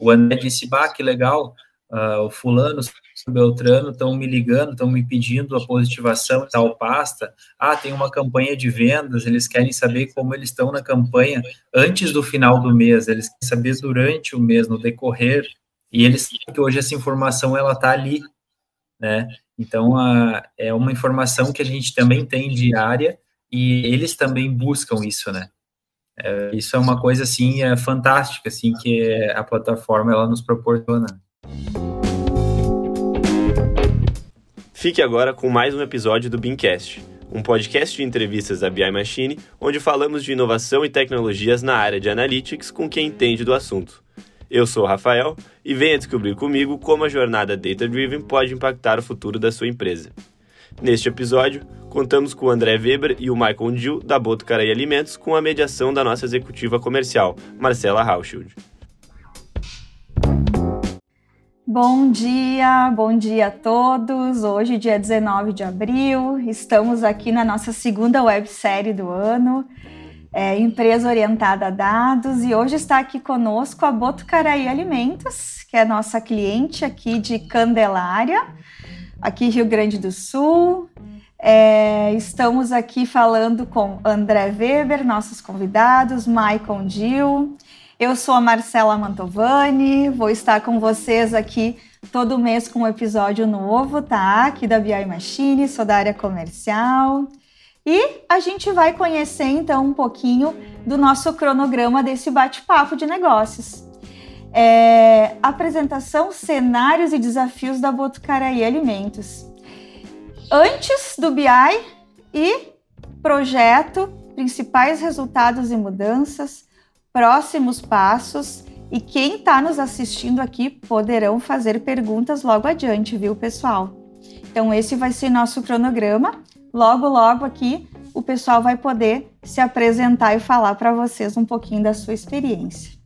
o André disse, bah, que legal, uh, o fulano, o Beltrano estão me ligando, estão me pedindo a positivação tal pasta, ah, tem uma campanha de vendas, eles querem saber como eles estão na campanha antes do final do mês, eles querem saber durante o mês, no decorrer, e eles sabem que hoje essa informação, ela está ali, né, então, a, é uma informação que a gente também tem diária, e eles também buscam isso, né, é, isso é uma coisa assim é fantástica assim que a plataforma ela nos proporciona. Fique agora com mais um episódio do Beancast, um podcast de entrevistas da BI Machine, onde falamos de inovação e tecnologias na área de analytics com quem entende do assunto. Eu sou o Rafael e venha descobrir comigo como a jornada Data Driven pode impactar o futuro da sua empresa. Neste episódio, contamos com o André Weber e o Michael Dill da Botucaraí Alimentos com a mediação da nossa executiva comercial, Marcela Hauschild. Bom dia, bom dia a todos. Hoje, dia 19 de abril, estamos aqui na nossa segunda websérie do ano, é, Empresa Orientada a Dados, e hoje está aqui conosco a Botucaraí Alimentos, que é nossa cliente aqui de Candelária, aqui Rio Grande do Sul. É, estamos aqui falando com André Weber, nossos convidados, Maicon Dil. Eu sou a Marcela Mantovani, vou estar com vocês aqui todo mês com um episódio novo, tá? Aqui da BI Machine, sou da área comercial. E a gente vai conhecer então um pouquinho do nosso cronograma desse bate-papo de negócios. É, apresentação, cenários e desafios da Botucaraí Alimentos antes do BI e projeto, principais resultados e mudanças, próximos passos. E quem está nos assistindo aqui poderão fazer perguntas logo adiante, viu, pessoal? Então, esse vai ser nosso cronograma. Logo, logo aqui, o pessoal vai poder se apresentar e falar para vocês um pouquinho da sua experiência.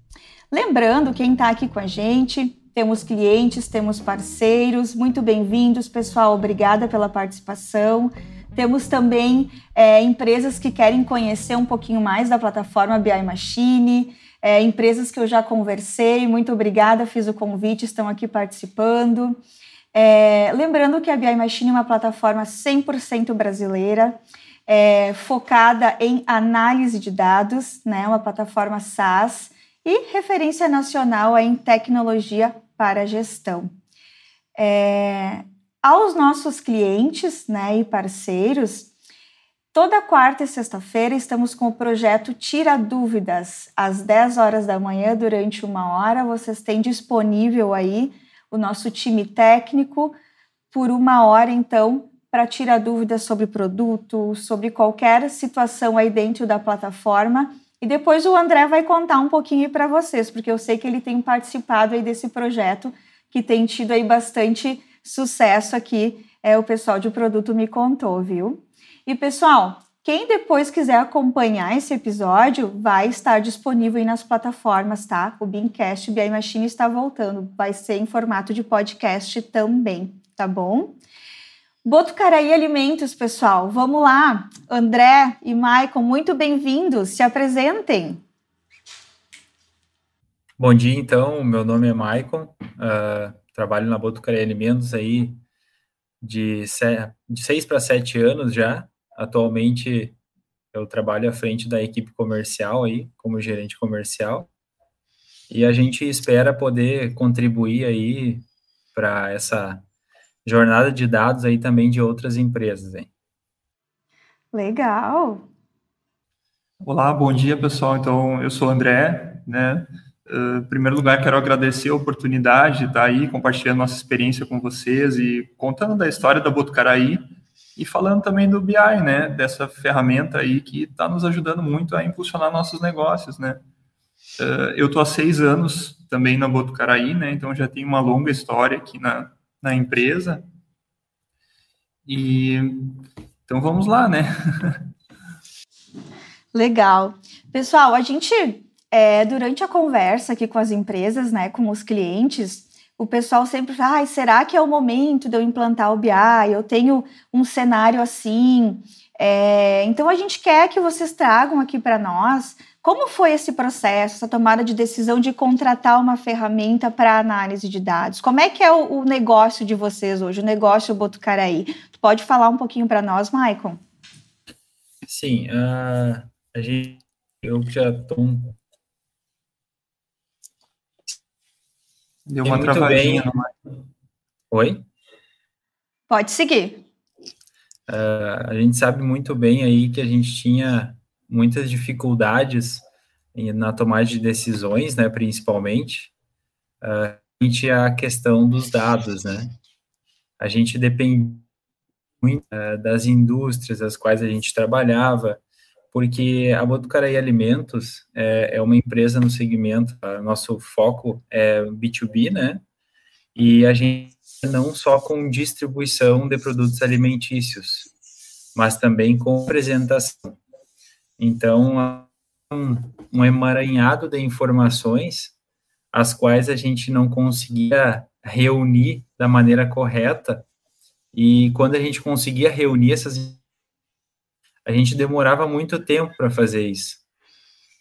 Lembrando, quem está aqui com a gente, temos clientes, temos parceiros, muito bem-vindos, pessoal, obrigada pela participação. Temos também é, empresas que querem conhecer um pouquinho mais da plataforma BI Machine, é, empresas que eu já conversei, muito obrigada, fiz o convite, estão aqui participando. É, lembrando que a BI Machine é uma plataforma 100% brasileira, é, focada em análise de dados, né, uma plataforma SaaS e referência nacional em tecnologia para gestão. É, aos nossos clientes né, e parceiros, toda quarta e sexta-feira estamos com o projeto Tira Dúvidas, às 10 horas da manhã, durante uma hora. Vocês têm disponível aí o nosso time técnico por uma hora, então, para tirar dúvidas sobre produto, sobre qualquer situação aí dentro da plataforma e depois o André vai contar um pouquinho para vocês, porque eu sei que ele tem participado aí desse projeto que tem tido aí bastante sucesso aqui, é, o pessoal de produto me contou, viu? E pessoal, quem depois quiser acompanhar esse episódio, vai estar disponível aí nas plataformas, tá? O Beancast BI Machine está voltando, vai ser em formato de podcast também, tá bom? Botucaraí Alimentos, pessoal. Vamos lá. André e Maicon, muito bem-vindos. Se apresentem. Bom dia, então. Meu nome é Maicon. Uh, trabalho na Botucaraí Alimentos aí de, de seis para sete anos já. Atualmente eu trabalho à frente da equipe comercial aí, como gerente comercial. E a gente espera poder contribuir aí para essa jornada de dados aí também de outras empresas. Hein? Legal. Olá, bom dia pessoal. Então, eu sou o André, né? Uh, em primeiro lugar, quero agradecer a oportunidade de estar aí compartilhando nossa experiência com vocês e contando da história da Botucaraí e falando também do BI, né? Dessa ferramenta aí que está nos ajudando muito a impulsionar nossos negócios, né? Uh, eu estou há seis anos também na Botucaraí, né? Então já tenho uma longa história aqui na, na empresa. E então vamos lá, né? Legal. Pessoal, a gente, é, durante a conversa aqui com as empresas, né, com os clientes, o pessoal sempre fala, ah, será que é o momento de eu implantar o BI? Eu tenho um cenário assim. É, então a gente quer que vocês tragam aqui para nós Como foi esse processo, essa tomada de decisão de contratar uma ferramenta para análise de dados? Como é que é o, o, negócio de vocês hoje, o negócio Botucaraí? Tu pode falar um pouquinho para nós, Maicon? Sim, uh, a gente, eu já estou Deu uma travadinha. Bem... Oi? Pode seguir. Uh, a gente sabe muito bem aí que a gente tinha muitas dificuldades na tomada de decisões, né, principalmente, uh, a questão dos dados, né? A gente depende muito uh, das indústrias as quais a gente trabalhava, porque a Botucaraí Alimentos é, é uma empresa no segmento, nosso foco é B2B, né? E a gente não só com distribuição de produtos alimentícios, mas também com apresentação. Então, um, um emaranhado de informações as quais a gente não conseguia reunir da maneira correta, e quando a gente conseguia reunir essas a gente demorava muito tempo para fazer isso.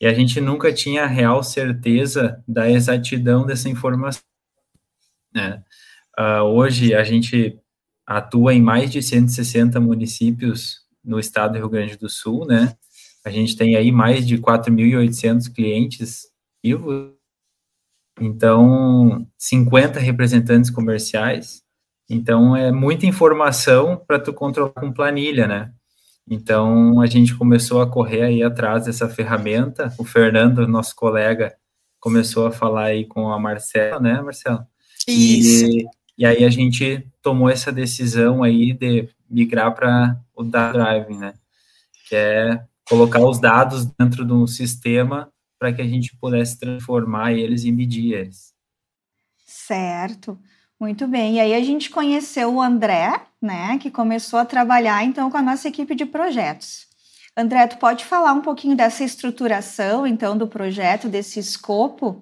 E a gente nunca tinha a real certeza da exatidão dessa informação. Né? Uh, hoje a gente atua em mais de 160 municípios no estado do Rio Grande do Sul, né? A gente tem aí mais de 4.800 clientes vivos, então 50 representantes comerciais. Então é muita informação para tu controlar com planilha, né? Então, a gente começou a correr aí atrás dessa ferramenta. O Fernando, nosso colega, começou a falar aí com a Marcela, né, Marcela? Isso. E, e aí a gente tomou essa decisão aí de migrar para o Data Drive, né? Que é colocar os dados dentro de um sistema para que a gente pudesse transformar eles e medir eles. Certo. Muito bem. E aí a gente conheceu o André, né, que começou a trabalhar então com a nossa equipe de projetos. André, tu pode falar um pouquinho dessa estruturação então do projeto, desse escopo,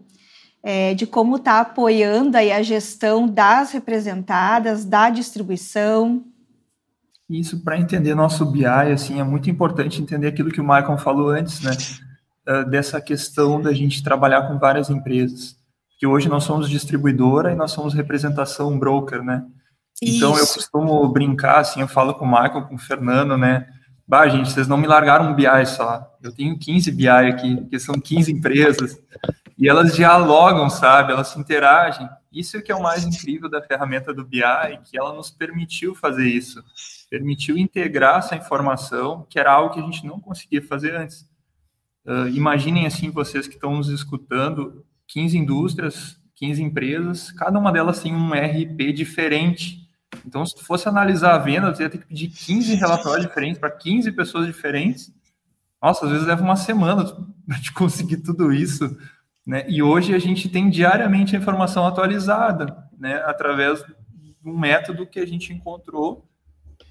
é, de como está apoiando aí a gestão das representadas, da distribuição? Isso para entender nosso BI, assim, é muito importante entender aquilo que o Michael falou antes, né? Uh, dessa questão da gente trabalhar com várias empresas que hoje nós somos distribuidora e nós somos representação broker, né? Isso. Então eu costumo brincar, assim, eu falo com o Michael, com o Fernando, né? Bah, gente, vocês não me largaram um BI só. Eu tenho 15 BI aqui, que são 15 empresas, e elas dialogam, sabe? Elas se interagem. Isso é que é o mais incrível da ferramenta do BI, que ela nos permitiu fazer isso. Permitiu integrar essa informação, que era algo que a gente não conseguia fazer antes. Uh, imaginem, assim, vocês que estão nos escutando, 15 indústrias, 15 empresas, cada uma delas tem um RP diferente. Então, se fosse analisar a venda, você ia ter que pedir 15 relatórios diferentes para 15 pessoas diferentes. Nossa, às vezes leva uma semana para conseguir tudo isso. Né? E hoje a gente tem diariamente a informação atualizada, né? através de um método que a gente encontrou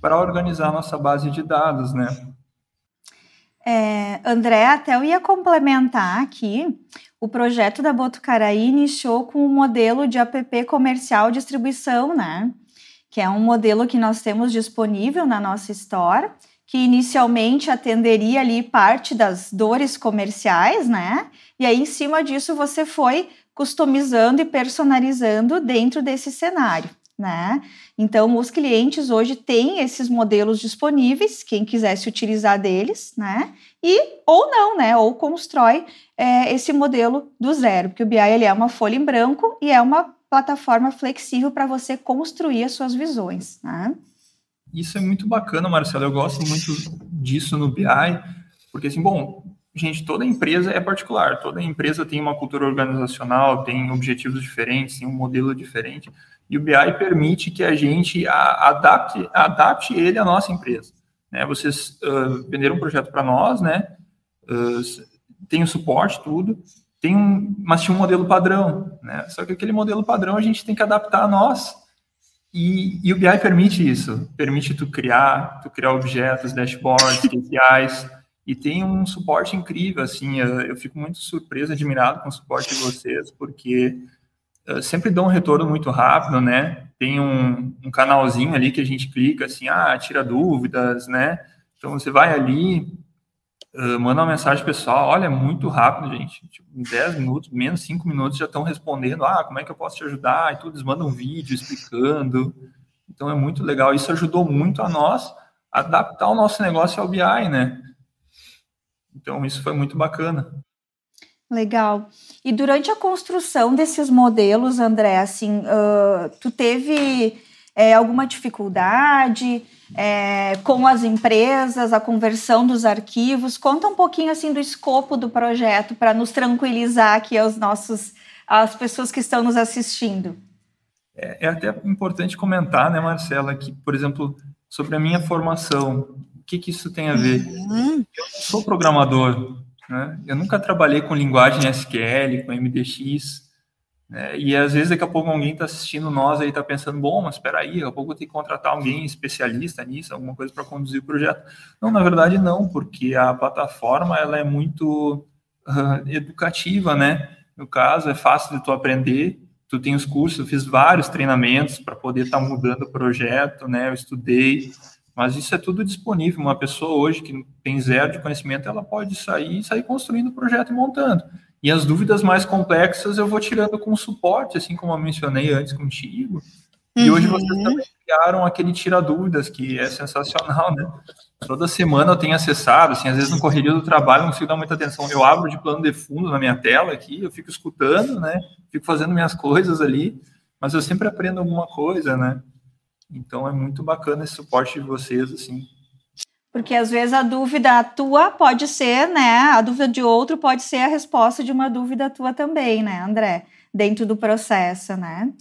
para organizar a nossa base de dados. Né? É, André, até eu ia complementar aqui o projeto da Botucaraí iniciou com o um modelo de app comercial distribuição, né? Que é um modelo que nós temos disponível na nossa store, que inicialmente atenderia ali parte das dores comerciais, né? E aí, em cima disso, você foi customizando e personalizando dentro desse cenário né? Então, os clientes hoje têm esses modelos disponíveis, quem quiser se utilizar deles, né? E ou não, né? Ou constrói é, esse modelo do zero, porque o BI ele é uma folha em branco e é uma plataforma flexível para você construir as suas visões, né? Isso é muito bacana, Marcelo. Eu gosto muito disso no BI, porque assim, bom, gente, toda empresa é particular, toda empresa tem uma cultura organizacional, tem objetivos diferentes, tem um modelo diferente. E o BI permite que a gente adapte, adapte ele à nossa empresa. Né? Vocês uh, venderam um projeto para nós, né? Uh, tem o suporte, tudo, tem um, mas tinha um modelo padrão, né? Só que aquele modelo padrão a gente tem que adaptar a nós. E, e o BI permite isso, permite tu criar, tu criar objetos, dashboards, KPIs, e tem um suporte incrível, assim, eu, eu fico muito surpreso, admirado com o suporte de vocês, porque sempre dão um retorno muito rápido, né? Tem um, um, canalzinho ali que a gente clica assim, ah, tira dúvidas, né? Então você vai ali, uh, manda uma mensagem pessoal, olha, é muito rápido, gente. Tipo, em 10 minutos, menos 5 minutos já estão respondendo, ah, como é que eu posso te ajudar? E tudo, eles mandam um vídeo explicando. Então é muito legal. Isso ajudou muito a nós adaptar o nosso negócio ao BI, né? Então isso foi muito bacana. Legal. E durante a construção desses modelos, André, assim, uh, tu teve é, alguma dificuldade é, com as empresas, a conversão dos arquivos? Conta um pouquinho assim do escopo do projeto para nos tranquilizar aqui aos nossos, as pessoas que estão nos assistindo. É, é até importante comentar, né, Marcela, que, por exemplo, sobre a minha formação, o que, que isso tem a ver? Uhum. Eu sou programador, né? Eu nunca trabalhei com linguagem SQL, com MDX, né? e às vezes daqui a pouco alguém está assistindo nós aí está pensando, bom, mas espera aí, daqui a pouco eu tenho que contratar alguém especialista nisso, alguma coisa para conduzir o projeto. Não, na verdade não, porque a plataforma ela é muito uh, educativa, né? No caso, é fácil de tu aprender, tu tem os cursos, eu fiz vários treinamentos para poder estar tá mudando o projeto, né? Eu estudei, mas isso é tudo disponível. Uma pessoa hoje que tem zero de conhecimento, ela pode sair e sair construindo o projeto e montando. E as dúvidas mais complexas eu vou tirando com suporte, assim como eu mencionei antes contigo. E uhum. hoje vocês também criaram aquele tira dúvidas, que é sensacional, né? Toda semana eu tenho acessado, assim, às vezes no correria do trabalho não consigo dar muita atenção. Eu abro de plano de fundo na minha tela aqui, eu fico escutando, né? Fico fazendo minhas coisas ali, mas eu sempre aprendo alguma coisa, né? Então é muito bacana esse suporte de vocês, assim. Porque às vezes a dúvida tua pode ser, né? A dúvida de outro pode ser a resposta de uma dúvida tua também, né, André? Dentro do processo, né?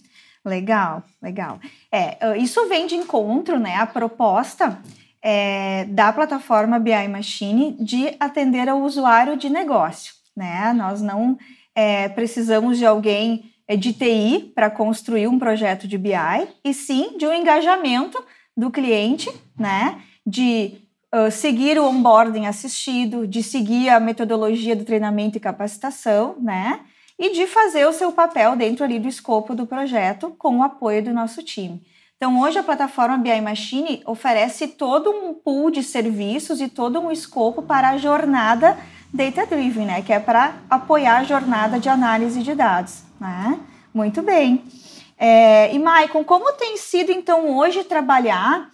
Legal, legal. É, isso vem de encontro, né? A proposta é, da plataforma BI Machine de atender ao usuário de negócio, né? Nós não é, precisamos de alguém é de TI para construir um projeto de BI, e sim de um engajamento do cliente, né? De seguir o onboarding assistido, de seguir a metodologia do treinamento e capacitação, né? E de fazer o seu papel dentro ali do escopo do projeto com o apoio do nosso time. Então, hoje a plataforma BI Machine oferece todo um pool de serviços e todo um escopo para a jornada Data Driven, né? Que é para apoiar a jornada de análise de dados. Né? Muito bem. É, e, Maicon, como tem sido, então, hoje trabalhar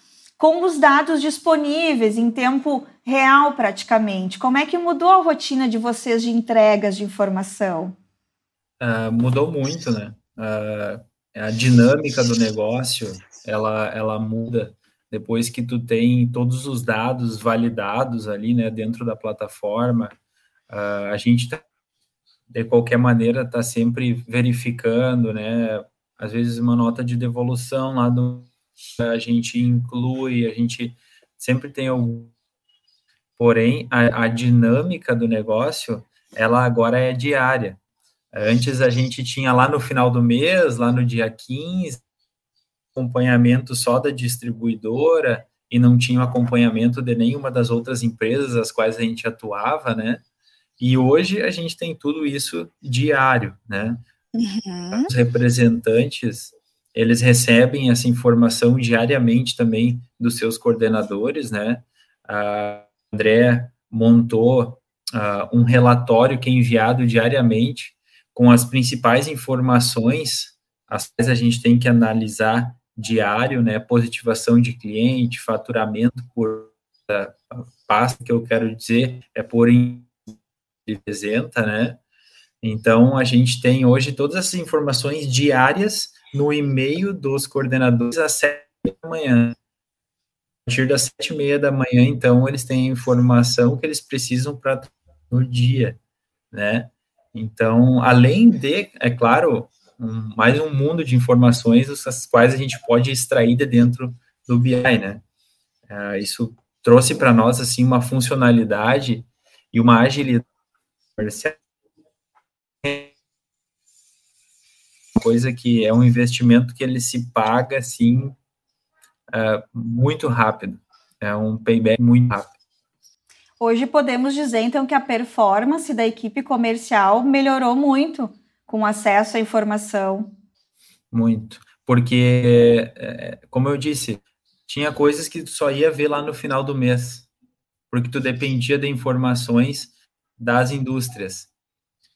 com os dados disponíveis em tempo real, praticamente? Como é que mudou a rotina de vocês de entregas de informação? Uh, mudou muito, né? Uh, a dinâmica do negócio, ela, ela muda depois que tu tem todos os dados validados ali, né, dentro da plataforma. Uh, a gente tá de qualquer maneira está sempre verificando, né? Às vezes uma nota de devolução lá do a gente inclui, a gente sempre tem algum. Porém, a, a dinâmica do negócio, ela agora é diária. Antes a gente tinha lá no final do mês, lá no dia 15, acompanhamento só da distribuidora e não tinha acompanhamento de nenhuma das outras empresas as quais a gente atuava, né? E hoje a gente tem tudo isso diário, né? Uhum. Os representantes, eles recebem essa informação diariamente também dos seus coordenadores, né? A André montou uh, um relatório que é enviado diariamente com as principais informações as quais a gente tem que analisar diário, né? Positivação de cliente, faturamento por uh, pasta, que eu quero dizer, é por representa, né? Então, a gente tem hoje todas essas informações diárias no e-mail dos coordenadores às sete da manhã. A partir das sete e meia da manhã, então, eles têm a informação que eles precisam para no dia, né? Então, além de, é claro, um, mais um mundo de informações, as quais a gente pode extrair de dentro do BI, né? Uh, isso trouxe para nós, assim, uma funcionalidade e uma agilidade coisa que é um investimento que ele se paga assim uh, muito rápido. É um payback muito rápido. Hoje podemos dizer então que a performance da equipe comercial melhorou muito com acesso à informação. Muito. Porque é, como eu disse tinha coisas que só ia ver lá no final do mês porque tu dependia de informações das indústrias.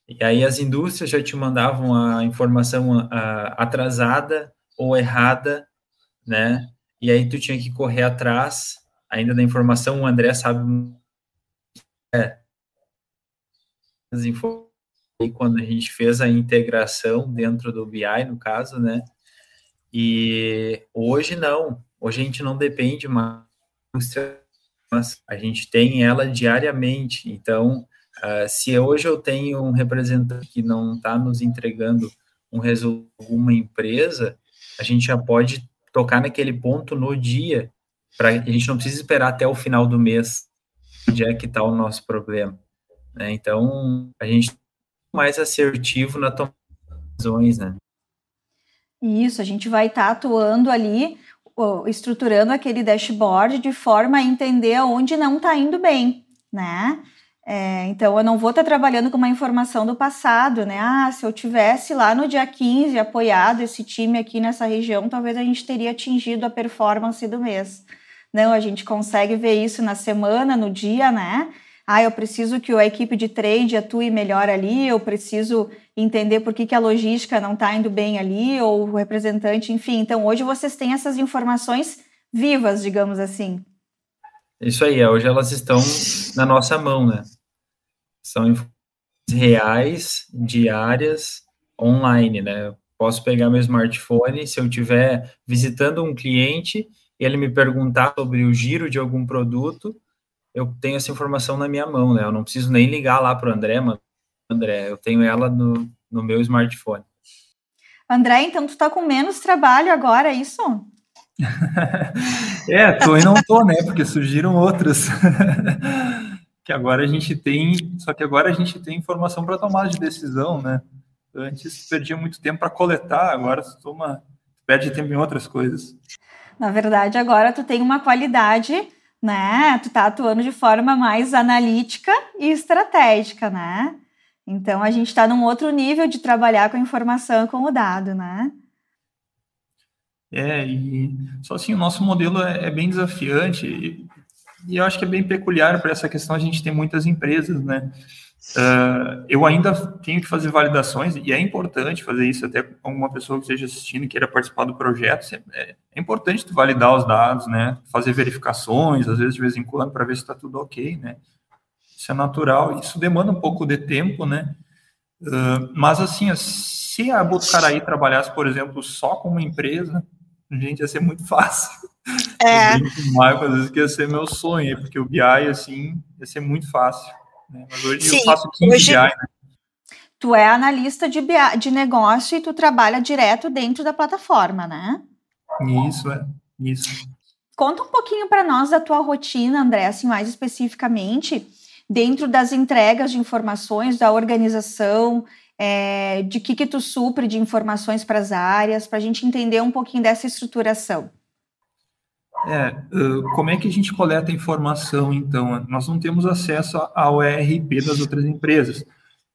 E aí as indústrias já te mandavam a informação atrasada ou errada, né? E aí tu tinha que correr atrás ainda da informação. O André sabe é, as informações quando a gente fez a integração dentro do BI, no caso, né? E hoje não, hoje a gente não depende mais mas a gente tem ela diariamente. Então, uh, se hoje eu tenho um representante que não está nos entregando um resultado uma empresa, a gente já pode tocar naquele ponto no dia, para a gente não precisa esperar até o final do mês onde é que está o nosso problema. Né? Então, a gente é mais assertivo na tomada de decisões, né? Isso, a gente vai estar tá atuando ali estruturando aquele dashboard de forma a entender aonde não está indo bem, né? É, então, eu não vou estar tá trabalhando com uma informação do passado, né? Ah, se eu tivesse lá no dia 15 apoiado esse time aqui nessa região, talvez a gente teria atingido a performance do mês. Não, a gente consegue ver isso na semana, no dia, né? ah, eu preciso que a equipe de trade atue melhor ali, eu preciso entender por que, que a logística não está indo bem ali, ou o representante, enfim. Então, hoje vocês têm essas informações vivas, digamos assim. Isso aí, hoje elas estão na nossa mão, né? São informações reais, diárias, online, né? Posso pegar meu smartphone, se eu estiver visitando um cliente e ele me perguntar sobre o giro de algum produto, eu tenho essa informação na minha mão, né? Eu não preciso nem ligar lá para o André, mano. André, eu tenho ela no, no meu smartphone. André, então tu tá com menos trabalho agora, é isso? é, tô e não tô, né? Porque surgiram outras. que agora a gente tem, só que agora a gente tem informação para tomar de decisão, né? Antes perdia muito tempo para coletar, agora tu toma, perde tempo em outras coisas. Na verdade, agora tu tem uma qualidade né? Tu tá atuando de forma mais analítica e estratégica, né? Então a gente está num outro nível de trabalhar com a informação com o dado, né? É, e só assim, o nosso modelo é, é bem desafiante e, e, eu acho que é bem peculiar para essa questão, a gente tem muitas empresas, né? Uh, eu ainda tenho que fazer validações, e é importante fazer isso, até alguma pessoa que esteja assistindo queira participar do projeto, é, é importante tu validar os dados, né? Fazer verificações, às vezes de vez em quando, para ver se está tudo ok, né? Isso é natural, isso demanda um pouco de tempo, né? Uh, mas assim, se a Botucaraí trabalhasse, por exemplo, só com uma empresa, gente, ia ser muito fácil. É. O Marco, às vezes, que ia ser meu sonho, porque o BI, assim, ia ser muito fácil. Né? Mas hoje Sim, eu faço 15 hoje... BI, né? Tu é analista de, BI, de negócio e tu trabalha direto dentro da plataforma, né? Isso, é. Isso. Conta um pouquinho para nós da tua rotina, André, assim, mais especificamente, dentro das entregas de informações, da organização, é, de que que tu supre de informações para as áreas, para a gente entender um pouquinho dessa estruturação. É, como é que a gente coleta informação, então? Nós não temos acesso ao ERP das outras empresas.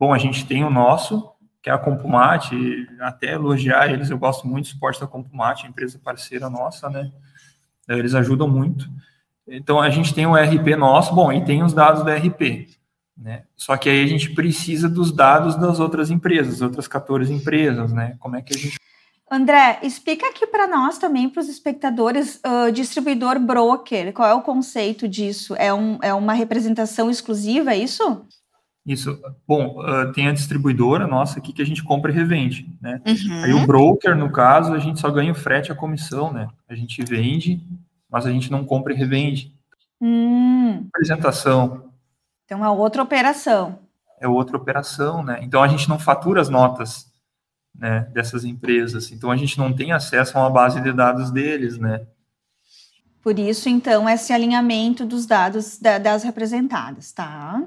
Bom, a gente tem o nosso, que é a Compumate, até elogiar eles, eu gosto muito do suporte da Compumate, empresa parceira nossa, né? Eles ajudam muito. Então, a gente tem o ERP nosso, bom, e tem os dados do ERP, né? Só que aí a gente precisa dos dados das outras empresas, outras 14 empresas, né? Como é que a gente André, explica aqui para nós também, para os espectadores, uh, distribuidor broker, qual é o conceito disso? É, um, é uma representação exclusiva, é isso? Isso. Bom, uh, tem a distribuidora nossa aqui que a gente compra e revende, né? Uhum. Aí o broker, no caso, a gente só ganha o frete a comissão, né? A gente vende, mas a gente não compra e revende. Hum. Apresentação. Então é outra operação. É outra operação, né? Então a gente não fatura as notas né, dessas empresas. Então a gente não tem acesso a uma base de dados deles, né? Por isso, então, esse alinhamento dos dados da, das representadas, tá?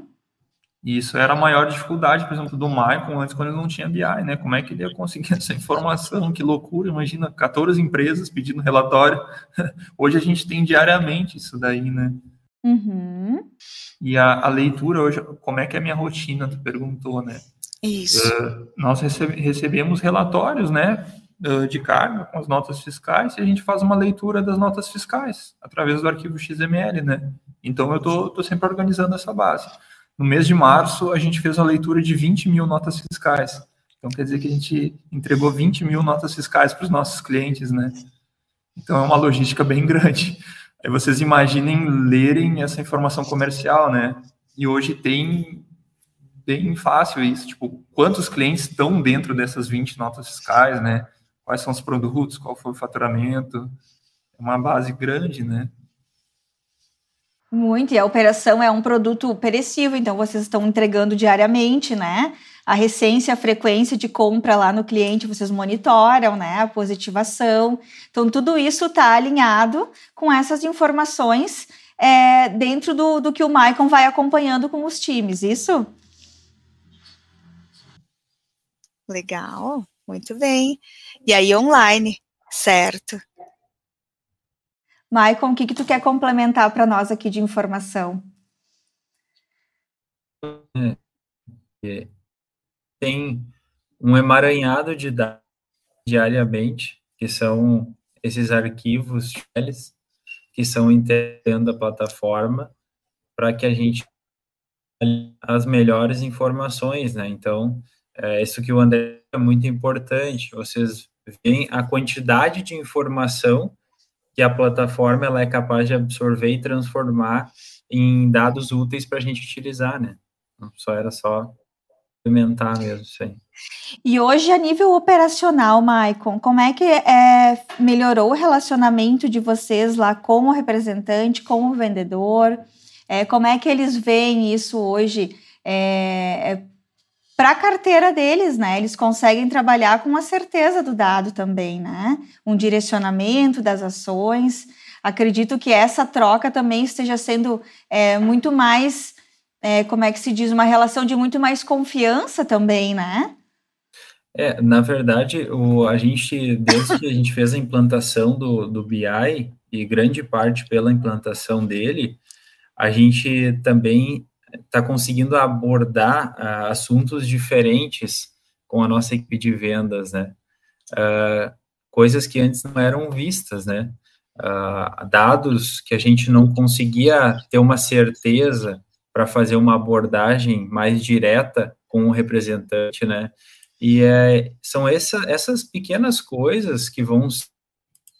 Isso era a maior dificuldade, por exemplo, do Michael antes, quando ele não tinha BI, né? Como é que ele ia conseguir essa informação? Que loucura, imagina, 14 empresas pedindo relatório. Hoje a gente tem diariamente isso daí, né? Uhum. E a, a leitura hoje, como é que é a minha rotina? Tu perguntou, né? Isso. Uh, nós recebe, recebemos relatórios, né, uh, de carga com as notas fiscais e a gente faz uma leitura das notas fiscais através do arquivo XML, né? Então, eu estou sempre organizando essa base. No mês de março, a gente fez a leitura de 20 mil notas fiscais. Então, quer dizer que a gente entregou 20 mil notas fiscais para os nossos clientes, né? Então, é uma logística bem grande. Aí vocês imaginem lerem essa informação comercial, né? E hoje tem bem fácil isso, tipo, quantos clientes estão dentro dessas 20 notas fiscais, né? Quais são os produtos, qual foi o faturamento? É uma base grande, né? Muito, e a operação é um produto perecível, então vocês estão entregando diariamente, né? A recência, a frequência de compra lá no cliente, vocês monitoram, né? A positivação. Então, tudo isso está alinhado com essas informações é, dentro do, do que o Maicon vai acompanhando com os times, isso? Legal, muito bem. E aí, online, certo? Maicon, o que, que tu quer complementar para nós aqui de informação? É, tem um emaranhado de dados diariamente, que são esses arquivos que são integrando a plataforma para que a gente as melhores informações, né? Então, é, isso que o André é muito importante. Vocês veem a quantidade de informação que a plataforma ela é capaz de absorver e transformar em dados úteis para a gente utilizar, né? Não só era só implementar mesmo aí. E hoje, a nível operacional, Maicon, como é que é, melhorou o relacionamento de vocês lá com o representante, com o vendedor? É, como é que eles veem isso hoje é, é para a carteira deles, né? Eles conseguem trabalhar com a certeza do dado também, né? Um direcionamento das ações. Acredito que essa troca também esteja sendo é, muito mais, é, como é que se diz, uma relação de muito mais confiança também, né? É, na verdade, o, a gente, desde que a gente fez a implantação do, do BI, e grande parte pela implantação dele, a gente também está conseguindo abordar uh, assuntos diferentes com a nossa equipe de vendas, né? Uh, coisas que antes não eram vistas, né? Uh, dados que a gente não conseguia ter uma certeza para fazer uma abordagem mais direta com o representante, né? E é, são essa, essas pequenas coisas que vão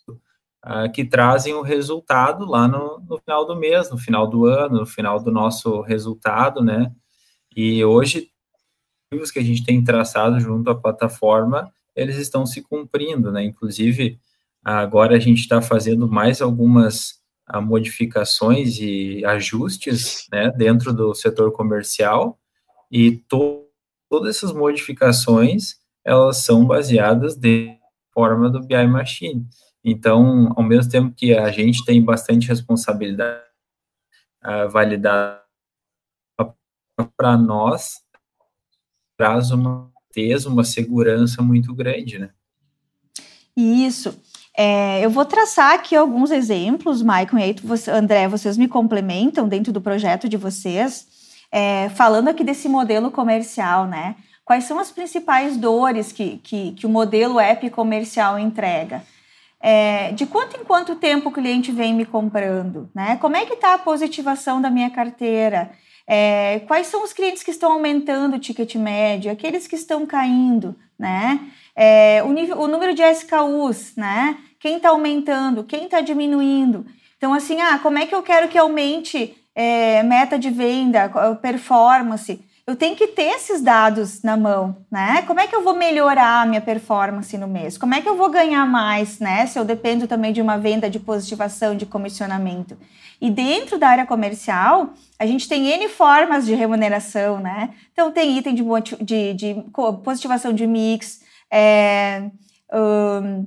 uh, que trazem o resultado lá no, no, final do mês, no final do ano, no final do nosso resultado, né? E hoje, os que a gente tem traçado junto à plataforma, eles estão se cumprindo, né? Inclusive, agora a gente está fazendo mais algumas uh, modificações e ajustes, né, dentro do setor comercial, e to todas essas modificações, elas são baseadas de forma do BI Machine. Então, ao mesmo tempo que a gente tem bastante responsabilidade uh, validar para nós, traz uma certeza, uma segurança muito grande, né? Isso. É, eu vou traçar aqui alguns exemplos, Maicon, e aí você, André, vocês me complementam dentro do projeto de vocês, é, falando aqui desse modelo comercial, né? Quais são as principais dores que, que, que o modelo app comercial entrega? É, de quanto em quanto tempo o cliente vem me comprando? Né? Como é que está a positivação da minha carteira? É, quais são os clientes que estão aumentando o ticket médio? Aqueles que estão caindo, né? É, o, nível, o número de SKUs, né? Quem está aumentando? Quem está diminuindo? Então, assim, ah, como é que eu quero que aumente é, meta de venda, performance? eu tenho que ter esses dados na mão, né? Como é que eu vou melhorar a minha performance no mês? Como é que eu vou ganhar mais, né? Se eu dependo também de uma venda de positivação, de comissionamento. E dentro da área comercial, a gente tem N formas de remuneração, né? Então, tem item de, de, de positivação de mix, é, um,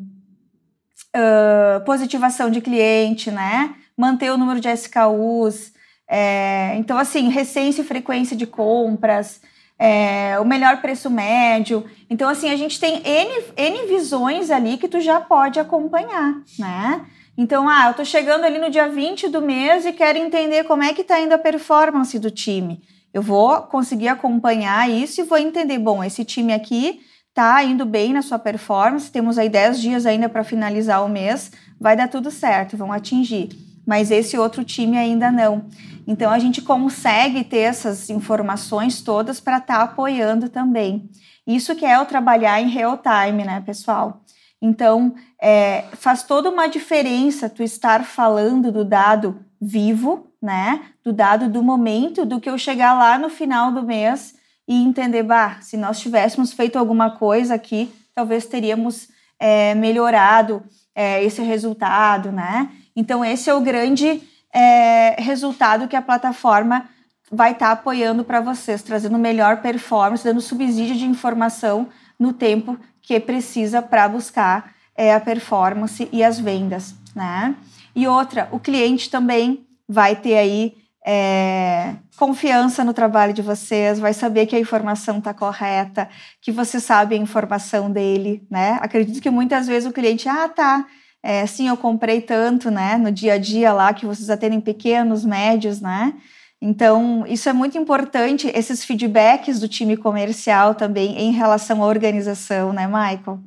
uh, positivação de cliente, né? Manter o número de SKUs, é, então, assim, recência e frequência de compras, é, o melhor preço médio. Então, assim, a gente tem N, N visões ali que tu já pode acompanhar, né? Então, ah, eu tô chegando ali no dia 20 do mês e quero entender como é que tá indo a performance do time. Eu vou conseguir acompanhar isso e vou entender, bom, esse time aqui tá indo bem na sua performance, temos aí 10 dias ainda para finalizar o mês, vai dar tudo certo, vão atingir mas esse outro time ainda não. Então a gente consegue ter essas informações todas para estar tá apoiando também. Isso que é o trabalhar em real time, né, pessoal? Então é, faz toda uma diferença tu estar falando do dado vivo, né? Do dado do momento, do que eu chegar lá no final do mês e entender, bah, se nós tivéssemos feito alguma coisa aqui, talvez teríamos é, melhorado é, esse resultado, né? Então, esse é o grande é, resultado que a plataforma vai estar tá apoiando para vocês, trazendo melhor performance, dando subsídio de informação no tempo que precisa para buscar é, a performance e as vendas, né? E outra, o cliente também vai ter aí é, confiança no trabalho de vocês, vai saber que a informação está correta, que você sabe a informação dele, né? Acredito que muitas vezes o cliente, ah, tá, é, sim, eu comprei tanto, né? No dia a dia lá que vocês atendem pequenos, médios, né? Então, isso é muito importante, esses feedbacks do time comercial também em relação à organização, né, Michael?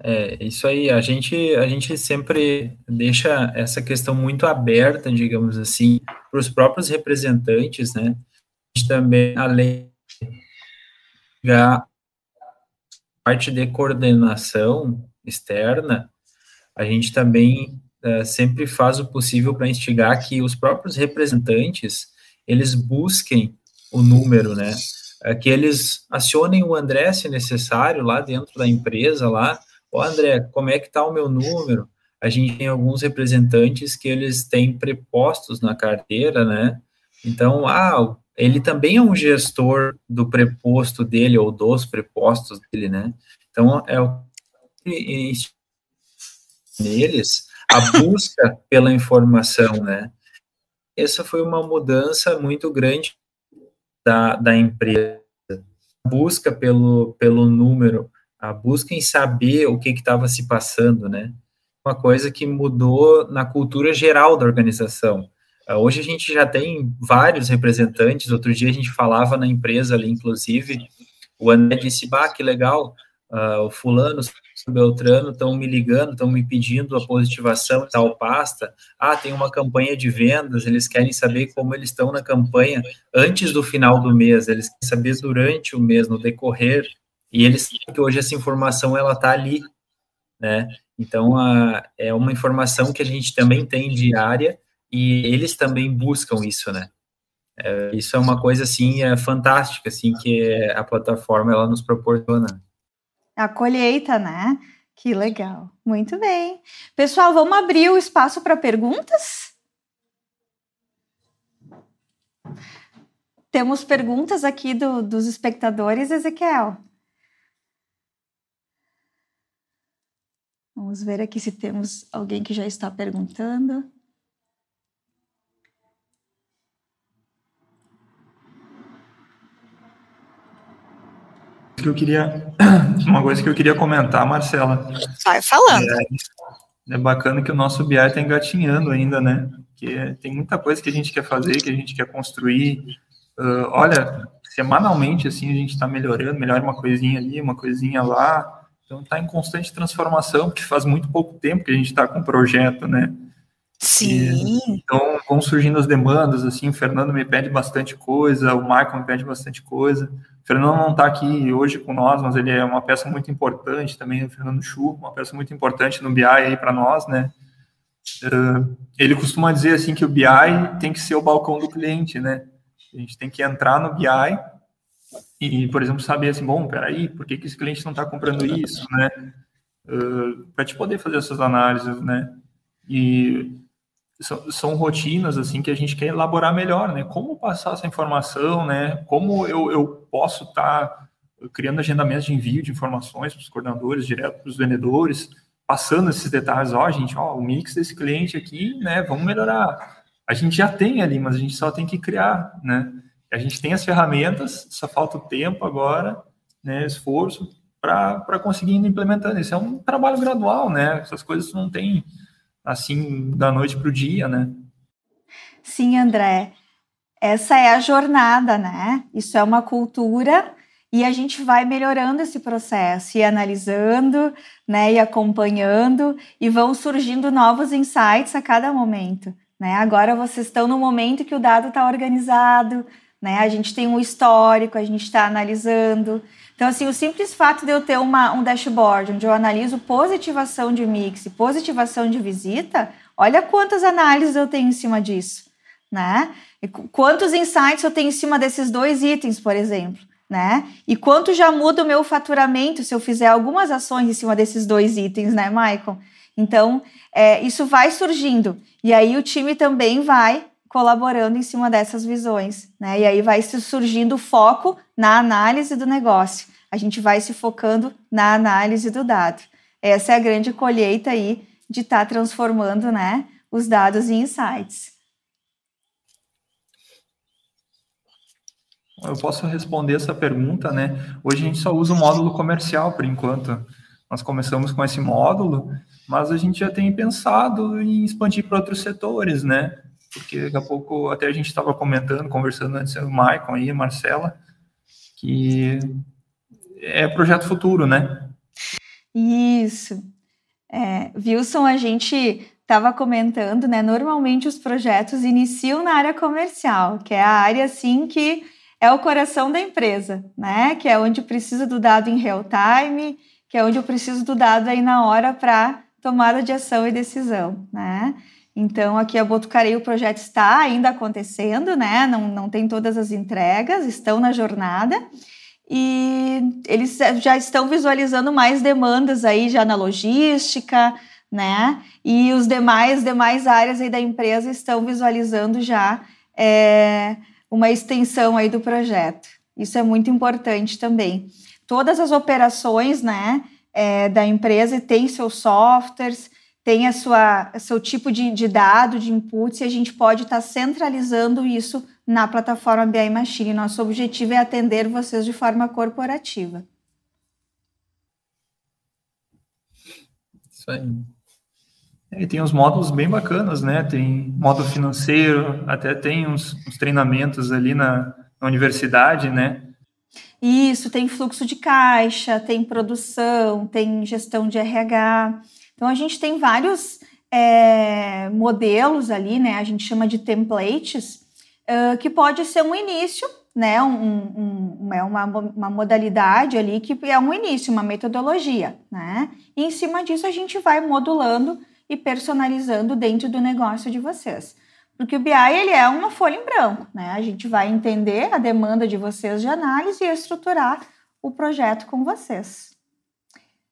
É, isso aí, a gente, a gente sempre deixa essa questão muito aberta, digamos assim, para os próprios representantes, né? A gente também, além da parte de coordenação externa, a gente também é, sempre faz o possível para instigar que os próprios representantes, eles busquem o número, né? É, que eles acionem o André, se necessário, lá dentro da empresa, lá, Ô, André, como é que tá o meu número? A gente tem alguns representantes que eles têm prepostos na carteira, né? Então, ah, ele também é um gestor do preposto dele ou dos prepostos dele, né? Então, é o neles a busca pela informação, né? Essa foi uma mudança muito grande da, da empresa. Busca pelo, pelo número a busca em saber o que estava se passando, né? Uma coisa que mudou na cultura geral da organização. Uh, hoje a gente já tem vários representantes. Outro dia a gente falava na empresa ali, inclusive, o André disse: Bah, que legal, uh, o fulano, o Beltrano estão me ligando, estão me pedindo a positivação em tal pasta. Ah, tem uma campanha de vendas, eles querem saber como eles estão na campanha antes do final do mês, eles querem saber durante o mês, no decorrer e eles sabem que hoje essa informação ela está ali, né? Então a, é uma informação que a gente também tem diária e eles também buscam isso, né? É, isso é uma coisa assim é fantástica, assim que a plataforma ela nos proporciona. A colheita, né? Que legal. Muito bem. Pessoal, vamos abrir o espaço para perguntas? Temos perguntas aqui do, dos espectadores, Ezequiel. Vamos ver aqui se temos alguém que já está perguntando. que eu queria uma coisa que eu queria comentar, Marcela. Vai falando. É, é bacana que o nosso BI está engatinhando ainda, né? Que tem muita coisa que a gente quer fazer, que a gente quer construir. Uh, olha, semanalmente assim a gente está melhorando, melhora uma coisinha ali, uma coisinha lá. Então está em constante transformação, porque faz muito pouco tempo que a gente está com o projeto, né? Sim. E, então vão surgindo as demandas, assim, o Fernando me pede bastante coisa, o Michael me pede bastante coisa. O Fernando não está aqui hoje com nós, mas ele é uma peça muito importante também, o Fernando Chu, uma peça muito importante no BI aí para nós, né? Uh, ele costuma dizer assim que o BI tem que ser o balcão do cliente, né? A gente tem que entrar no BI e, por exemplo, saber assim, bom, peraí, por que, que esse cliente não está comprando isso, né? Uh, para te poder fazer essas análises, né? E são, são, rotinas, assim, que a gente quer elaborar melhor, né? Como passar essa informação, né? Como eu, eu posso estar tá criando agendamentos de envio de informações para os coordenadores, direto para os vendedores, passando esses detalhes, ó, gente, ó, o mix desse cliente aqui, né? Vamos melhorar. A gente já tem ali, mas a gente só tem que criar, né? A gente tem as ferramentas, só falta o tempo agora, né, esforço para conseguir ir implementando. Isso é um trabalho gradual, né? Essas coisas não tem assim da noite para o dia, né? Sim, André. Essa é a jornada, né? Isso é uma cultura e a gente vai melhorando esse processo e analisando, né, e acompanhando e vão surgindo novos insights a cada momento né? Agora vocês estão no momento que o dado está organizado, né? A gente tem um histórico, a gente está analisando. Então, assim, o simples fato de eu ter uma, um dashboard onde eu analiso positivação de mix e positivação de visita, olha quantas análises eu tenho em cima disso, né? E quantos insights eu tenho em cima desses dois itens, por exemplo, né? E quanto já muda o meu faturamento se eu fizer algumas ações em cima desses dois itens, né, Michael? Então, é, isso vai surgindo. E aí o time também vai colaborando em cima dessas visões, né? E aí vai surgindo foco na análise do negócio. A gente vai se focando na análise do dado. Essa é a grande colheita aí de estar tá transformando, né, os dados em insights. Eu posso responder essa pergunta, né? Hoje a gente só usa o módulo comercial por enquanto. Nós começamos com esse módulo, mas a gente já tem pensado em expandir para outros setores, né? Porque daqui a pouco, até a gente estava comentando, conversando antes o Maicon aí, Marcela, que é projeto futuro, né? Isso. É, Wilson, a gente estava comentando, né? Normalmente os projetos iniciam na área comercial, que é a área assim que é o coração da empresa, né? Que é onde precisa do dado em real time, que é onde eu preciso do dado aí na hora para tomada de ação e decisão, né? Então, aqui a Botucari, o projeto está ainda acontecendo, né? Não, não tem todas as entregas, estão na jornada e eles já estão visualizando mais demandas aí já na logística, né? E os demais demais áreas aí da empresa estão visualizando já é, uma extensão aí do projeto. Isso é muito importante também. Todas as operações, né, é, da empresa têm seus softwares, tem a sua seu tipo de, de dado, de inputs, e a gente pode estar tá centralizando isso na plataforma BI Machine. Nosso objetivo é atender vocês de forma corporativa. Isso aí. E tem uns módulos bem bacanas, né? Tem módulo financeiro, até tem uns, uns treinamentos ali na, na, universidade, né? Isso, tem fluxo de caixa, tem produção, tem gestão de RH. Então a gente tem vários é, modelos ali, né? A gente chama de templates, uh, que pode ser um início, né? Um, um, é uma, uma modalidade ali que é um início, uma metodologia, né? E em cima disso a gente vai modulando e personalizando dentro do negócio de vocês. Porque o BI ele é uma folha em branco, né? A gente vai entender a demanda de vocês de análise e estruturar o projeto com vocês.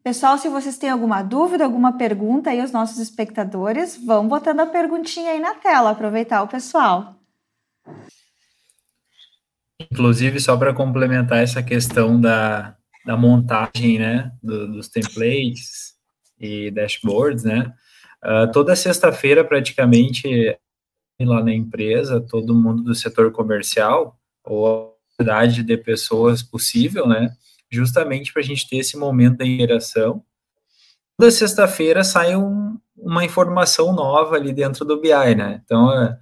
Pessoal, se vocês têm alguma dúvida, alguma pergunta aí, os nossos espectadores, vão botando a perguntinha aí na tela, aproveitar o pessoal. Inclusive, só para complementar essa questão da, da montagem, né, do, dos templates e dashboards, né, Uh, toda sexta-feira, praticamente, lá na empresa, todo mundo do setor comercial, ou a quantidade de pessoas possível, né? Justamente para a gente ter esse momento da interação. Toda sexta-feira sai um, uma informação nova ali dentro do BI, né? Então, é,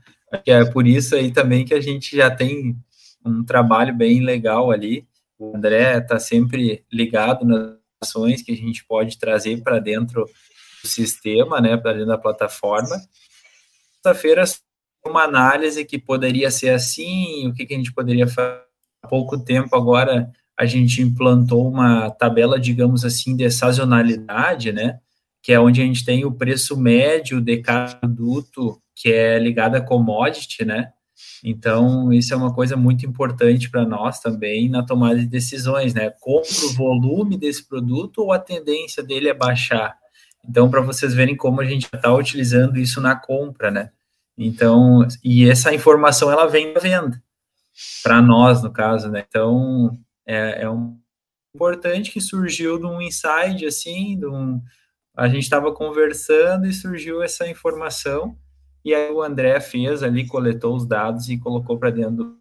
é por isso aí também que a gente já tem um trabalho bem legal ali. O André está sempre ligado nas ações que a gente pode trazer para dentro sistema, né, para dentro da plataforma. Sexta-feira, uma análise que poderia ser assim, o que, que a gente poderia fazer. Há pouco tempo agora, a gente implantou uma tabela, digamos assim, de sazonalidade, né, que é onde a gente tem o preço médio de cada produto que é ligado a commodity, né, então, isso é uma coisa muito importante para nós também na tomada de decisões, né? Compro o volume desse produto ou a tendência dele é baixar? Então, para vocês verem como a gente está utilizando isso na compra, né? Então, e essa informação ela vem da venda, para nós, no caso, né? Então, é, é um importante que surgiu de um insight, assim, de um, a gente estava conversando e surgiu essa informação, e aí o André fez ali, coletou os dados e colocou para dentro do...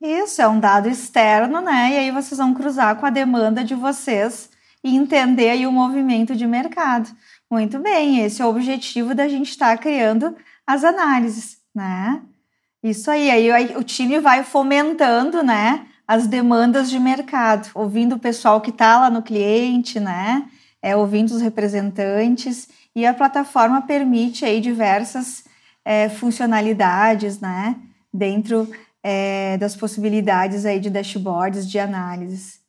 Isso, é um dado externo, né? E aí vocês vão cruzar com a demanda de vocês e entender aí o movimento de mercado. Muito bem, esse é o objetivo da gente estar tá criando as análises, né? Isso aí, aí o time vai fomentando, né, as demandas de mercado, ouvindo o pessoal que está lá no cliente, né, é, ouvindo os representantes, e a plataforma permite aí diversas é, funcionalidades, né? Dentro é, das possibilidades aí de dashboards, de análises.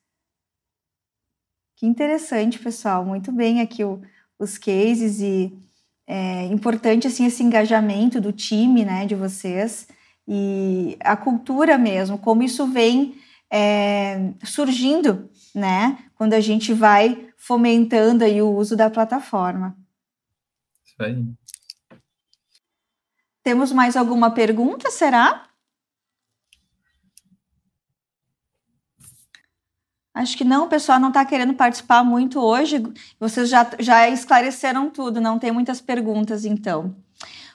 Que interessante, pessoal. Muito bem aqui o, os cases e é importante assim esse engajamento do time, né, de vocês e a cultura mesmo, como isso vem é, surgindo, né, quando a gente vai fomentando aí o uso da plataforma. Isso aí. Temos mais alguma pergunta, será? Acho que não, o pessoal não está querendo participar muito hoje. Vocês já, já esclareceram tudo, não tem muitas perguntas, então.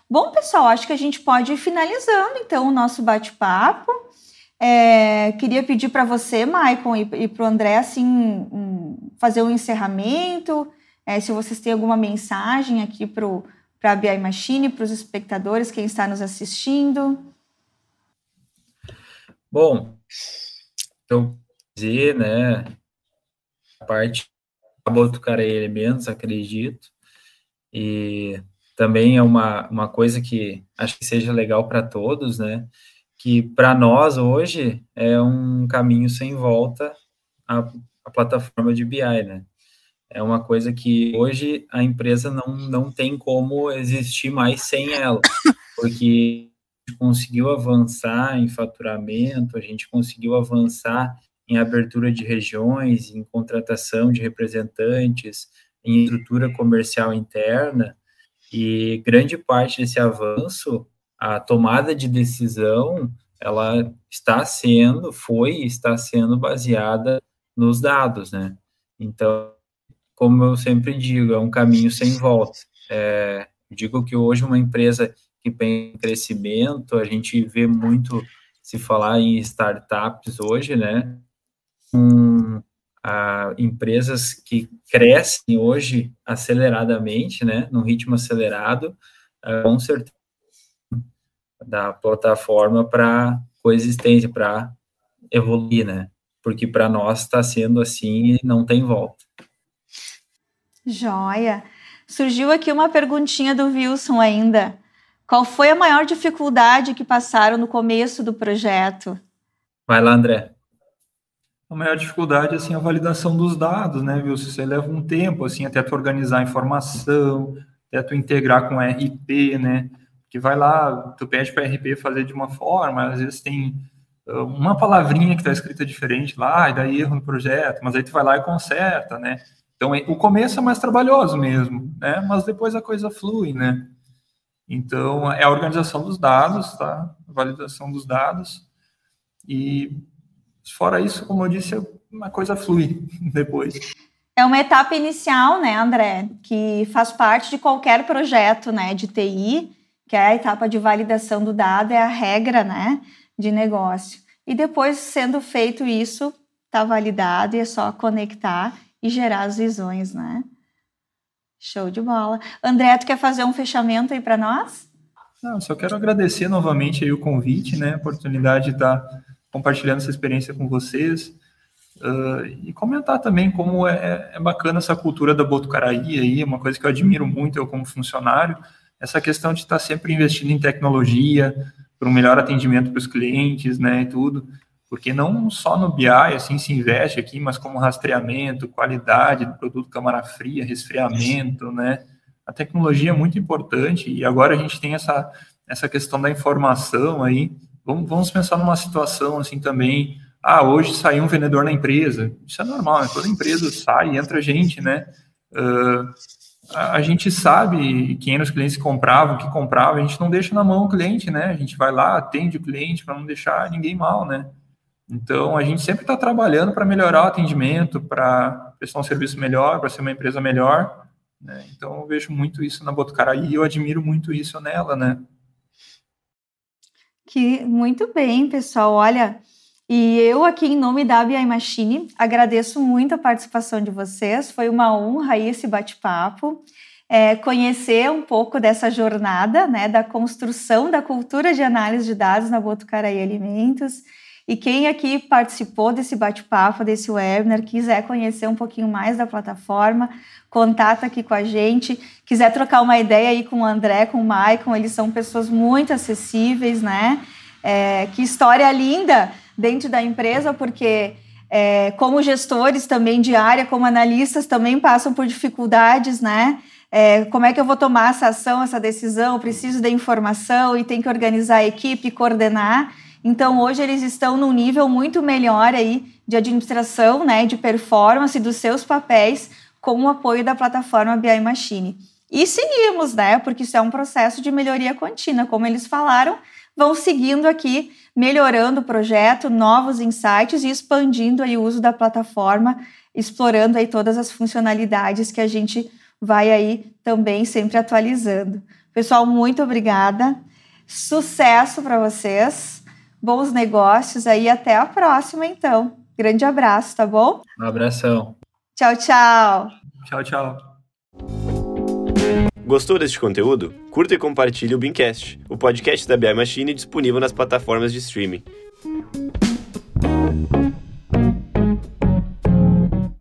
Bom, pessoal, acho que a gente pode ir finalizando, então, o nosso bate-papo. É, queria pedir para você, Maicon, e, e para o André, assim, um, fazer um encerramento. É, se vocês têm alguma mensagem aqui para a BI Machine, para os espectadores, quem está nos assistindo. Bom, então, dizer, né? A parte da Botucaraí Elementos, acredito. E também é uma, uma coisa que acho que seja legal para todos, né? Que para nós hoje é um caminho sem volta a, a plataforma de BI, né? É uma coisa que hoje a empresa não, não tem como existir mais sem ela, porque a gente conseguiu avançar em faturamento, a gente conseguiu avançar em abertura de regiões, em contratação de representantes, em estrutura comercial interna, e grande parte desse avanço, a tomada de decisão, ela está sendo, foi e está sendo baseada nos dados, né? Então, como eu sempre digo, é um caminho sem volta. É, digo que hoje uma empresa que tem crescimento, a gente vê muito se falar em startups hoje, né? com a, empresas que crescem hoje aceleradamente, né, num ritmo acelerado, uh, com certeza da plataforma para coexistência, para evoluir, né? Porque para nós está sendo assim e não tem volta. Joia. Surgiu aqui uma perguntinha do Wilson ainda. Qual foi a maior dificuldade que passaram no começo do projeto? Vai lá, André a maior dificuldade assim a validação dos dados, né, viu? Você leva um tempo assim até tu organizar a informação, até tu integrar com RP, né? Que vai lá, tu pede para RP fazer de uma forma, às vezes tem ah, uma palavrinha que está escrita diferente lá, e dá erro no projeto, mas aí tu vai lá e conserta, né? Então, o começo é mais trabalhoso mesmo, né? Mas depois a coisa flui, né? Então, é a organização dos dados, tá? A validação dos dados. E Fora isso, como eu disse, uma coisa flui depois. É uma etapa inicial, né, André, que faz parte de qualquer projeto, né, de TI, que é a etapa de validação do dado, é a regra, né, de negócio. E depois, sendo feito isso, está validado e é só conectar e gerar as visões, né? Show de bola. André, tu quer fazer um fechamento aí para nós? Não, só quero agradecer novamente aí o convite, né, a oportunidade de estar compartilhando essa experiência com vocês. Uh, e comentar também como é, é, bacana essa cultura da Botucaraí aí, uma coisa que eu admiro muito eu como funcionário, essa questão de estar sempre investindo em tecnologia, para um melhor atendimento para os clientes, né, e tudo, porque não só no BI, assim, se investe aqui, mas como rastreamento, qualidade do produto câmara fria, resfriamento, né, a tecnologia é muito importante, e agora a gente tem essa, essa questão da informação aí, Vamos, vamos pensar numa situação assim também. Ah, hoje saiu um vendedor na empresa. Isso é normal, né? toda empresa sai, entra gente, né? Uh, a, gente sabe quem eram os clientes que compravam, que compravam, a gente não deixa na mão o cliente, né? A gente vai lá, atende o cliente para não deixar ninguém mal, né? Então, a gente sempre está trabalhando para melhorar o atendimento, para prestar um serviço melhor, para ser uma empresa melhor. Né? Então, eu vejo muito isso na Botucaraí e eu admiro muito isso nela, né? Que muito bem, pessoal. Olha, e eu aqui em nome da BI Machine agradeço muito a participação de vocês. Foi uma honra esse bate-papo. É, conhecer um pouco dessa jornada, né, da construção da cultura de análise de dados na Botucaraí Alimentos. E quem aqui participou desse bate-papo, desse webinar, quiser conhecer um pouquinho mais da plataforma, contata aqui com a gente. Quiser trocar uma ideia aí com o André, com o Maicon, eles são pessoas muito acessíveis, né? É, que história linda dentro da empresa, porque é, como gestores também de área, como analistas, também passam por dificuldades, né? É, como é que eu vou tomar essa ação, essa decisão? Eu preciso da informação e tem que organizar a equipe, coordenar. Então, hoje eles estão num nível muito melhor aí de administração, né, de performance dos seus papéis com o apoio da plataforma BI Machine. E seguimos, né, porque isso é um processo de melhoria contínua, como eles falaram, vão seguindo aqui, melhorando o projeto, novos insights e expandindo aí o uso da plataforma, explorando aí todas as funcionalidades que a gente vai aí também sempre atualizando. Pessoal, muito obrigada. Sucesso para vocês. Bons negócios aí. Até a próxima, então. Grande abraço, tá bom? Um abração. Tchau, tchau. Tchau, tchau. Gostou deste conteúdo? Curta e compartilhe o Bincast, o podcast da BI Machine disponível nas plataformas de streaming.